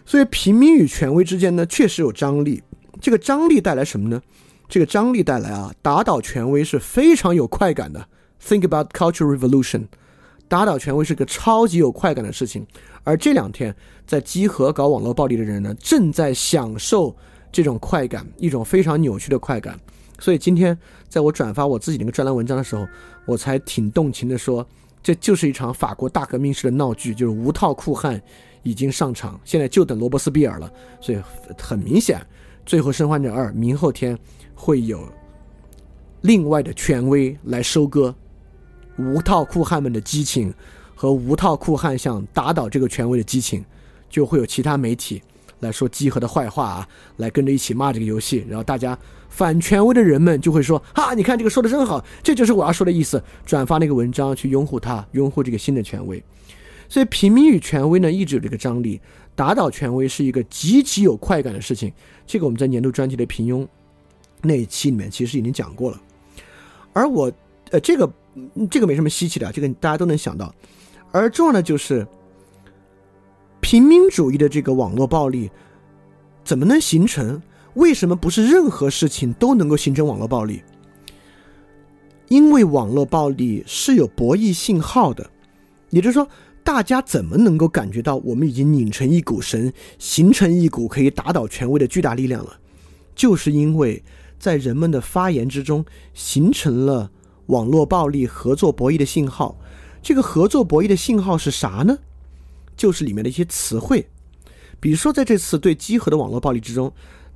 所以平民与权威之间呢，确实有张力。这个张力带来什么呢？这个张力带来啊，打倒权威是非常有快感的。Think about cultural revolution，打倒权威是个超级有快感的事情。而这两天在集合搞网络暴力的人呢，正在享受这种快感，一种非常扭曲的快感。所以今天在我转发我自己那个专栏文章的时候，我才挺动情的说。这就是一场法国大革命式的闹剧，就是无套酷汉已经上场，现在就等罗伯斯庇尔了。所以很明显，《最后生还者二》明后天会有另外的权威来收割无套酷汉们的激情和无套酷汉想打倒这个权威的激情，就会有其他媒体来说集合的坏话啊，来跟着一起骂这个游戏，然后大家。反权威的人们就会说：“哈，你看这个说的真好，这就是我要说的意思。”转发那个文章去拥护他，拥护这个新的权威。所以平民与权威呢，一直有这个张力。打倒权威是一个极其有快感的事情。这个我们在年度专题的平庸那一期里面其实已经讲过了。而我，呃，这个这个没什么稀奇的，这个大家都能想到。而重要的就是平民主义的这个网络暴力怎么能形成？为什么不是任何事情都能够形成网络暴力？因为网络暴力是有博弈信号的，也就是说，大家怎么能够感觉到我们已经拧成一股绳，形成一股可以打倒权威的巨大力量了？就是因为在人们的发言之中形成了网络暴力合作博弈的信号。这个合作博弈的信号是啥呢？就是里面的一些词汇，比如说在这次对集合的网络暴力之中。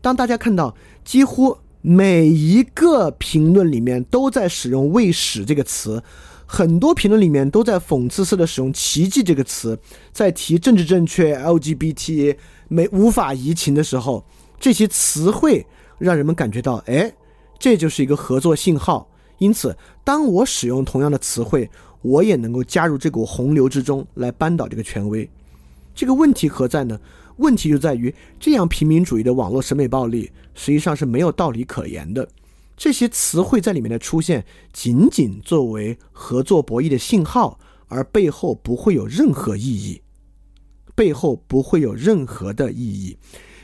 当大家看到几乎每一个评论里面都在使用“未使”这个词，很多评论里面都在讽刺式的使用“奇迹”这个词，在提政治正确、LGBT 没无法移情的时候，这些词汇让人们感觉到，哎，这就是一个合作信号。因此，当我使用同样的词汇，我也能够加入这股洪流之中来扳倒这个权威。这个问题何在呢？问题就在于，这样平民主义的网络审美暴力实际上是没有道理可言的。这些词汇在里面的出现，仅仅作为合作博弈的信号，而背后不会有任何意义，背后不会有任何的意义。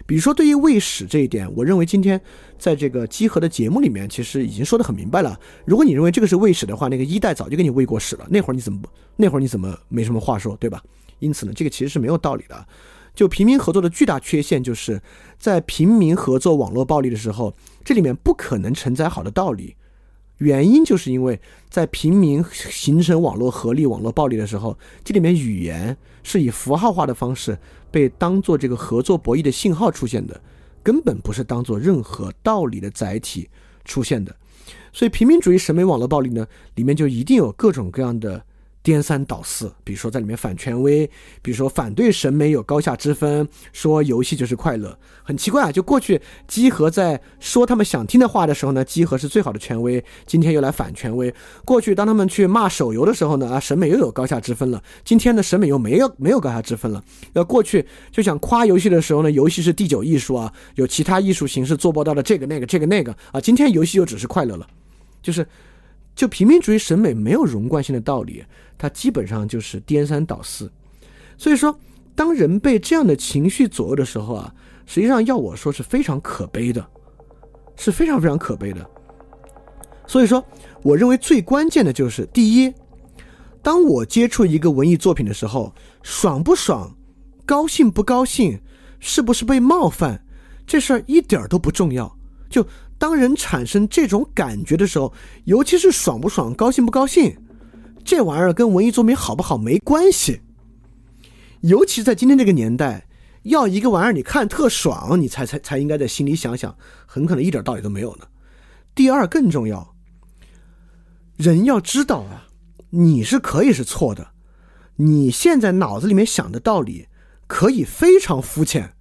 比如说，对于喂屎这一点，我认为今天在这个集合的节目里面，其实已经说得很明白了。如果你认为这个是喂屎的话，那个一代早就给你喂过屎了，那会儿你怎么那会儿你怎么没什么话说，对吧？因此呢，这个其实是没有道理的。就平民合作的巨大缺陷，就是在平民合作网络暴力的时候，这里面不可能承载好的道理。原因就是因为在平民形成网络合力、网络暴力的时候，这里面语言是以符号化的方式被当做这个合作博弈的信号出现的，根本不是当做任何道理的载体出现的。所以，平民主义审美网络暴力呢，里面就一定有各种各样的。颠三倒四，比如说在里面反权威，比如说反对审美有高下之分，说游戏就是快乐，很奇怪啊！就过去基和在说他们想听的话的时候呢，基和是最好的权威，今天又来反权威。过去当他们去骂手游的时候呢，啊，审美又有高下之分了，今天的审美又没有没有高下之分了。要过去就想夸游戏的时候呢，游戏是第九艺术啊，有其他艺术形式做不到的这个那个这个那个啊，今天游戏又只是快乐了，就是。就平民主义审美没有融贯性的道理，它基本上就是颠三倒四。所以说，当人被这样的情绪左右的时候啊，实际上要我说是非常可悲的，是非常非常可悲的。所以说，我认为最关键的就是第一，当我接触一个文艺作品的时候，爽不爽，高兴不高兴，是不是被冒犯，这事儿一点儿都不重要。就。当人产生这种感觉的时候，尤其是爽不爽、高兴不高兴，这玩意儿跟文艺作品好不好没关系。尤其在今天这个年代，要一个玩意儿你看特爽，你才才才应该在心里想想，很可能一点道理都没有呢。第二更重要，人要知道啊，你是可以是错的，你现在脑子里面想的道理可以非常肤浅。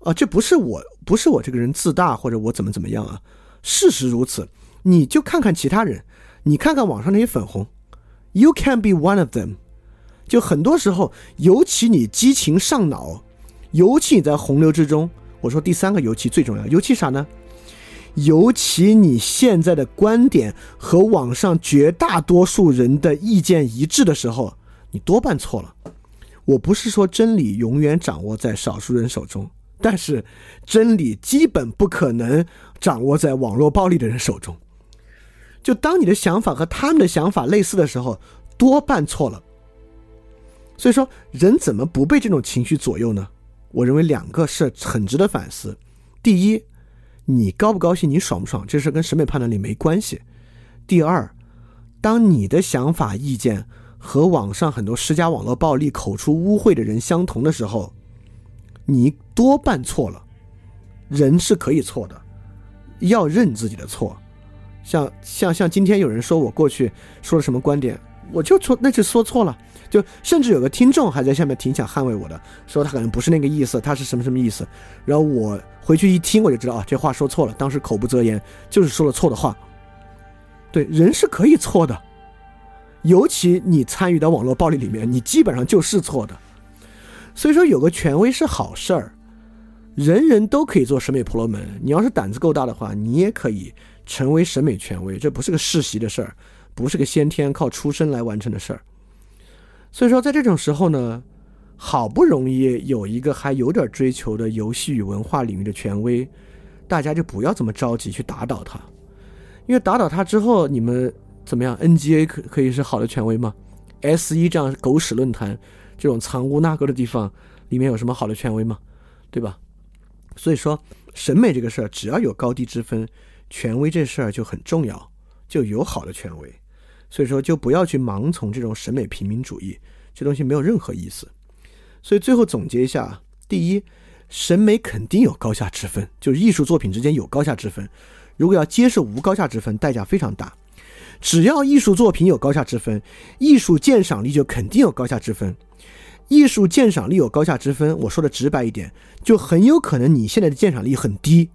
啊，这不是我，不是我这个人自大或者我怎么怎么样啊？事实如此，你就看看其他人，你看看网上那些粉红，You can be one of them。就很多时候，尤其你激情上脑，尤其你在洪流之中。我说第三个尤其最重要，尤其啥呢？尤其你现在的观点和网上绝大多数人的意见一致的时候，你多半错了。我不是说真理永远掌握在少数人手中。但是，真理基本不可能掌握在网络暴力的人手中。就当你的想法和他们的想法类似的时候，多半错了。所以说，人怎么不被这种情绪左右呢？我认为两个是很值得反思。第一，你高不高兴，你爽不爽，这事跟审美判断力没关系。第二，当你的想法意见和网上很多施加网络暴力、口出污秽的人相同的时候，你多半错了，人是可以错的，要认自己的错。像像像今天有人说我过去说了什么观点，我就错，那就说错了。就甚至有个听众还在下面挺想捍卫我的，说他可能不是那个意思，他是什么什么意思。然后我回去一听，我就知道啊，这话说错了，当时口不择言，就是说了错的话。对，人是可以错的，尤其你参与到网络暴力里面，你基本上就是错的。所以说，有个权威是好事儿，人人都可以做审美婆罗门。你要是胆子够大的话，你也可以成为审美权威。这不是个世袭的事儿，不是个先天靠出身来完成的事儿。所以说，在这种时候呢，好不容易有一个还有点追求的游戏与文化领域的权威，大家就不要这么着急去打倒他，因为打倒他之后，你们怎么样？NGA 可可以是好的权威吗？S 一这样狗屎论坛。这种藏污纳垢的地方，里面有什么好的权威吗？对吧？所以说，审美这个事儿，只要有高低之分，权威这事儿就很重要，就有好的权威。所以说，就不要去盲从这种审美平民主义，这东西没有任何意思。所以最后总结一下：第一，审美肯定有高下之分，就是艺术作品之间有高下之分。如果要接受无高下之分，代价非常大。只要艺术作品有高下之分，艺术鉴赏力就肯定有高下之分。艺术鉴赏力有高下之分，我说的直白一点，就很有可能你现在的鉴赏力很低，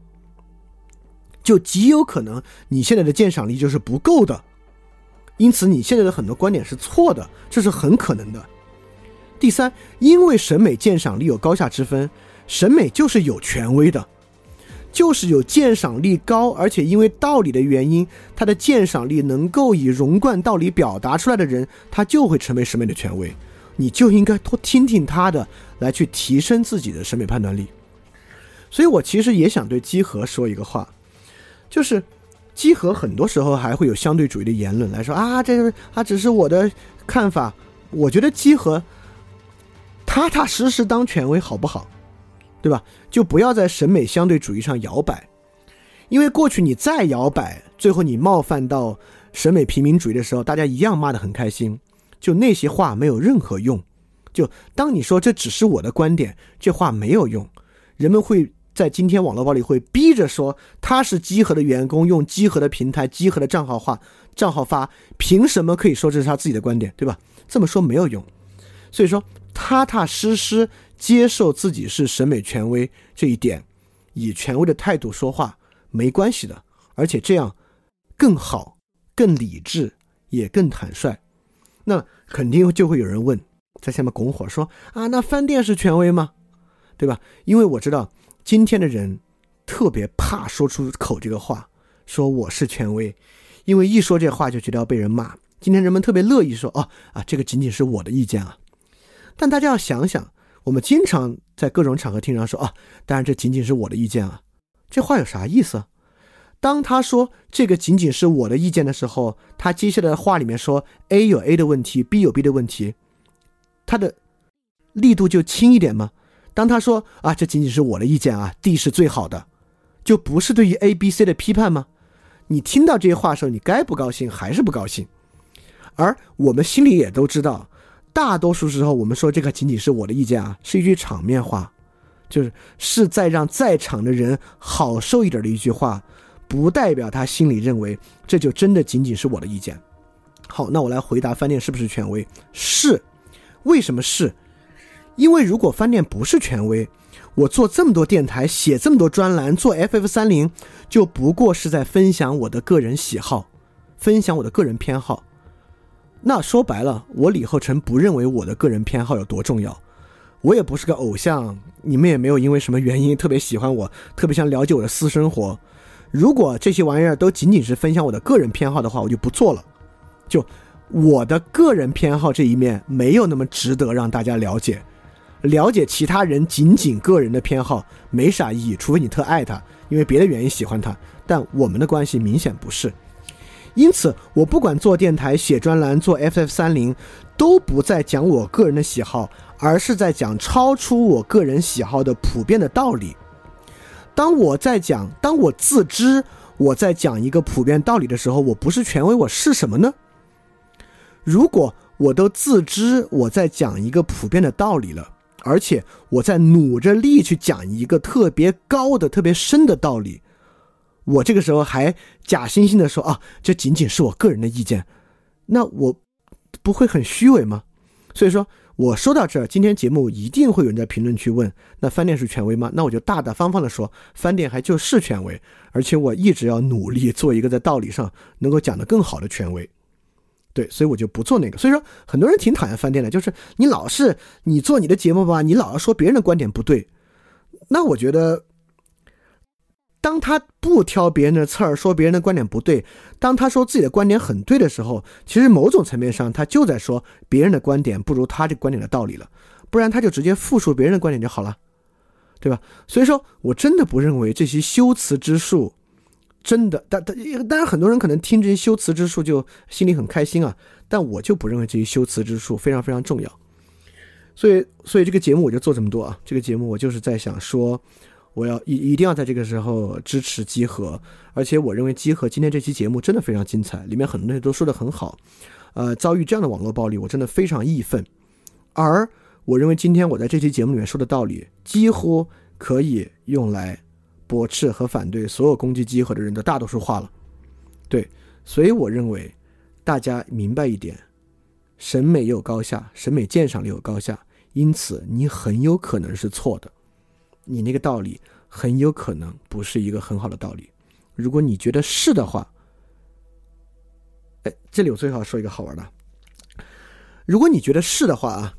就极有可能你现在的鉴赏力就是不够的，因此你现在的很多观点是错的，这是很可能的。第三，因为审美鉴赏力有高下之分，审美就是有权威的，就是有鉴赏力高，而且因为道理的原因，他的鉴赏力能够以融贯道理表达出来的人，他就会成为审美的权威。你就应该多听听他的，来去提升自己的审美判断力。所以我其实也想对基和说一个话，就是基和很多时候还会有相对主义的言论来说啊，这个啊只是我的看法。我觉得基和踏踏实实当权威好不好？对吧？就不要在审美相对主义上摇摆，因为过去你再摇摆，最后你冒犯到审美平民主义的时候，大家一样骂得很开心。就那些话没有任何用。就当你说这只是我的观点，这话没有用。人们会在今天网络暴力会逼着说他是集合的员工，用集合的平台、集合的账号发账号发，凭什么可以说这是他自己的观点，对吧？这么说没有用。所以说，踏踏实实接受自己是审美权威这一点，以权威的态度说话没关系的，而且这样更好、更理智，也更坦率。那肯定就会有人问，在下面拱火说啊，那饭店是权威吗？对吧？因为我知道今天的人特别怕说出口这个话，说我是权威，因为一说这话就觉得要被人骂。今天人们特别乐意说哦啊，这个仅仅是我的意见啊。但大家要想想，我们经常在各种场合听人说啊，当然这仅仅是我的意见啊，这话有啥意思？当他说这个仅仅是我的意见的时候，他接下来的话里面说 A 有 A 的问题，B 有 B 的问题，他的力度就轻一点吗？当他说啊，这仅仅是我的意见啊，D 是最好的，就不是对于 A、B、C 的批判吗？你听到这些话的时候，你该不高兴还是不高兴？而我们心里也都知道，大多数时候我们说这个仅仅是我的意见啊，是一句场面话，就是是在让在场的人好受一点的一句话。不代表他心里认为这就真的仅仅是我的意见。好，那我来回答饭店是不是权威？是，为什么是？因为如果饭店不是权威，我做这么多电台，写这么多专栏，做 FF 三零，就不过是在分享我的个人喜好，分享我的个人偏好。那说白了，我李厚成不认为我的个人偏好有多重要，我也不是个偶像，你们也没有因为什么原因特别喜欢我，特别想了解我的私生活。如果这些玩意儿都仅仅是分享我的个人偏好的话，我就不做了。就我的个人偏好这一面没有那么值得让大家了解。了解其他人仅仅个人的偏好没啥意义，除非你特爱他，因为别的原因喜欢他。但我们的关系明显不是。因此，我不管做电台、写专栏、做 FF 三零，都不再讲我个人的喜好，而是在讲超出我个人喜好的普遍的道理。当我在讲，当我自知我在讲一个普遍道理的时候，我不是权威，我是什么呢？如果我都自知我在讲一个普遍的道理了，而且我在努着力去讲一个特别高的、特别深的道理，我这个时候还假惺惺的说啊，这仅仅是我个人的意见，那我不会很虚伪吗？所以说。我说到这儿，今天节目一定会有人在评论区问：那饭店是权威吗？那我就大大方方的说，饭店还就是权威，而且我一直要努力做一个在道理上能够讲得更好的权威。对，所以我就不做那个。所以说，很多人挺讨厌饭店的，就是你老是你做你的节目吧，你老要说别人的观点不对，那我觉得。当他不挑别人的刺儿，说别人的观点不对；当他说自己的观点很对的时候，其实某种层面上他就在说别人的观点不如他这观点的道理了。不然他就直接复述别人的观点就好了，对吧？所以说我真的不认为这些修辞之术真的，但但当然很多人可能听这些修辞之术就心里很开心啊，但我就不认为这些修辞之术非常非常重要。所以，所以这个节目我就做这么多啊，这个节目我就是在想说。我要一一定要在这个时候支持集合，而且我认为集合今天这期节目真的非常精彩，里面很多东西都说得很好。呃，遭遇这样的网络暴力，我真的非常义愤。而我认为今天我在这期节目里面说的道理，几乎可以用来驳斥和反对所有攻击集合的人的大多数话了。对，所以我认为大家明白一点，审美有高下，审美鉴赏力有高下，因此你很有可能是错的。你那个道理很有可能不是一个很好的道理。如果你觉得是的话，哎，这里我最好说一个好玩的。如果你觉得是的话啊，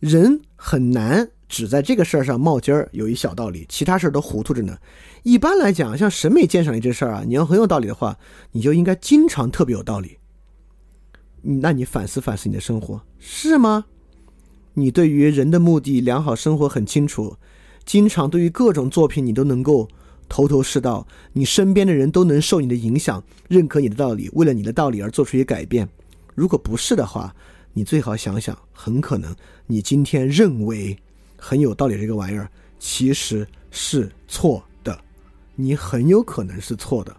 人很难只在这个事儿上冒尖儿，有一小道理，其他事儿都糊涂着呢。一般来讲，像审美鉴赏力这事儿啊，你要很有道理的话，你就应该经常特别有道理。那你反思反思你的生活是吗？你对于人的目的、良好生活很清楚。经常对于各种作品你都能够头头是道，你身边的人都能受你的影响，认可你的道理，为了你的道理而做出一些改变。如果不是的话，你最好想想，很可能你今天认为很有道理这个玩意儿其实是错的，你很有可能是错的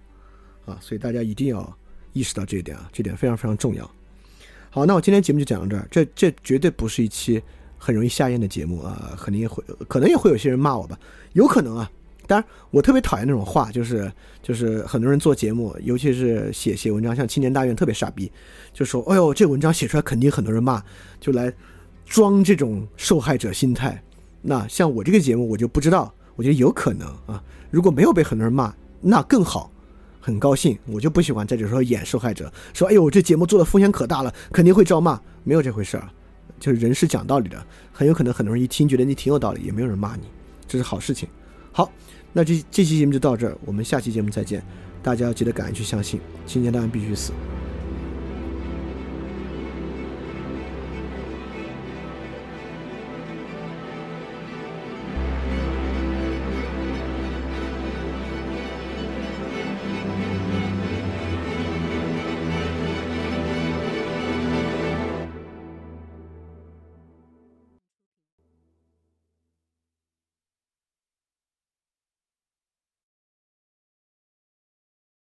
啊！所以大家一定要意识到这一点啊，这点非常非常重要。好，那我今天节目就讲到这儿，这这绝对不是一期。很容易下咽的节目啊，肯定也会，可能也会有些人骂我吧，有可能啊。当然，我特别讨厌那种话，就是就是很多人做节目，尤其是写写文章，像青年大院特别傻逼，就说：“哎呦，这文章写出来肯定很多人骂，就来装这种受害者心态。”那像我这个节目，我就不知道，我觉得有可能啊。如果没有被很多人骂，那更好，很高兴。我就不喜欢在这时候演受害者，说：“哎呦，这节目做的风险可大了，肯定会招骂。”没有这回事儿。就是人是讲道理的，很有可能很多人一听觉得你挺有道理，也没有人骂你，这是好事情。好，那这这期节目就到这儿，我们下期节目再见。大家要记得感恩去相信，今年当然必须死。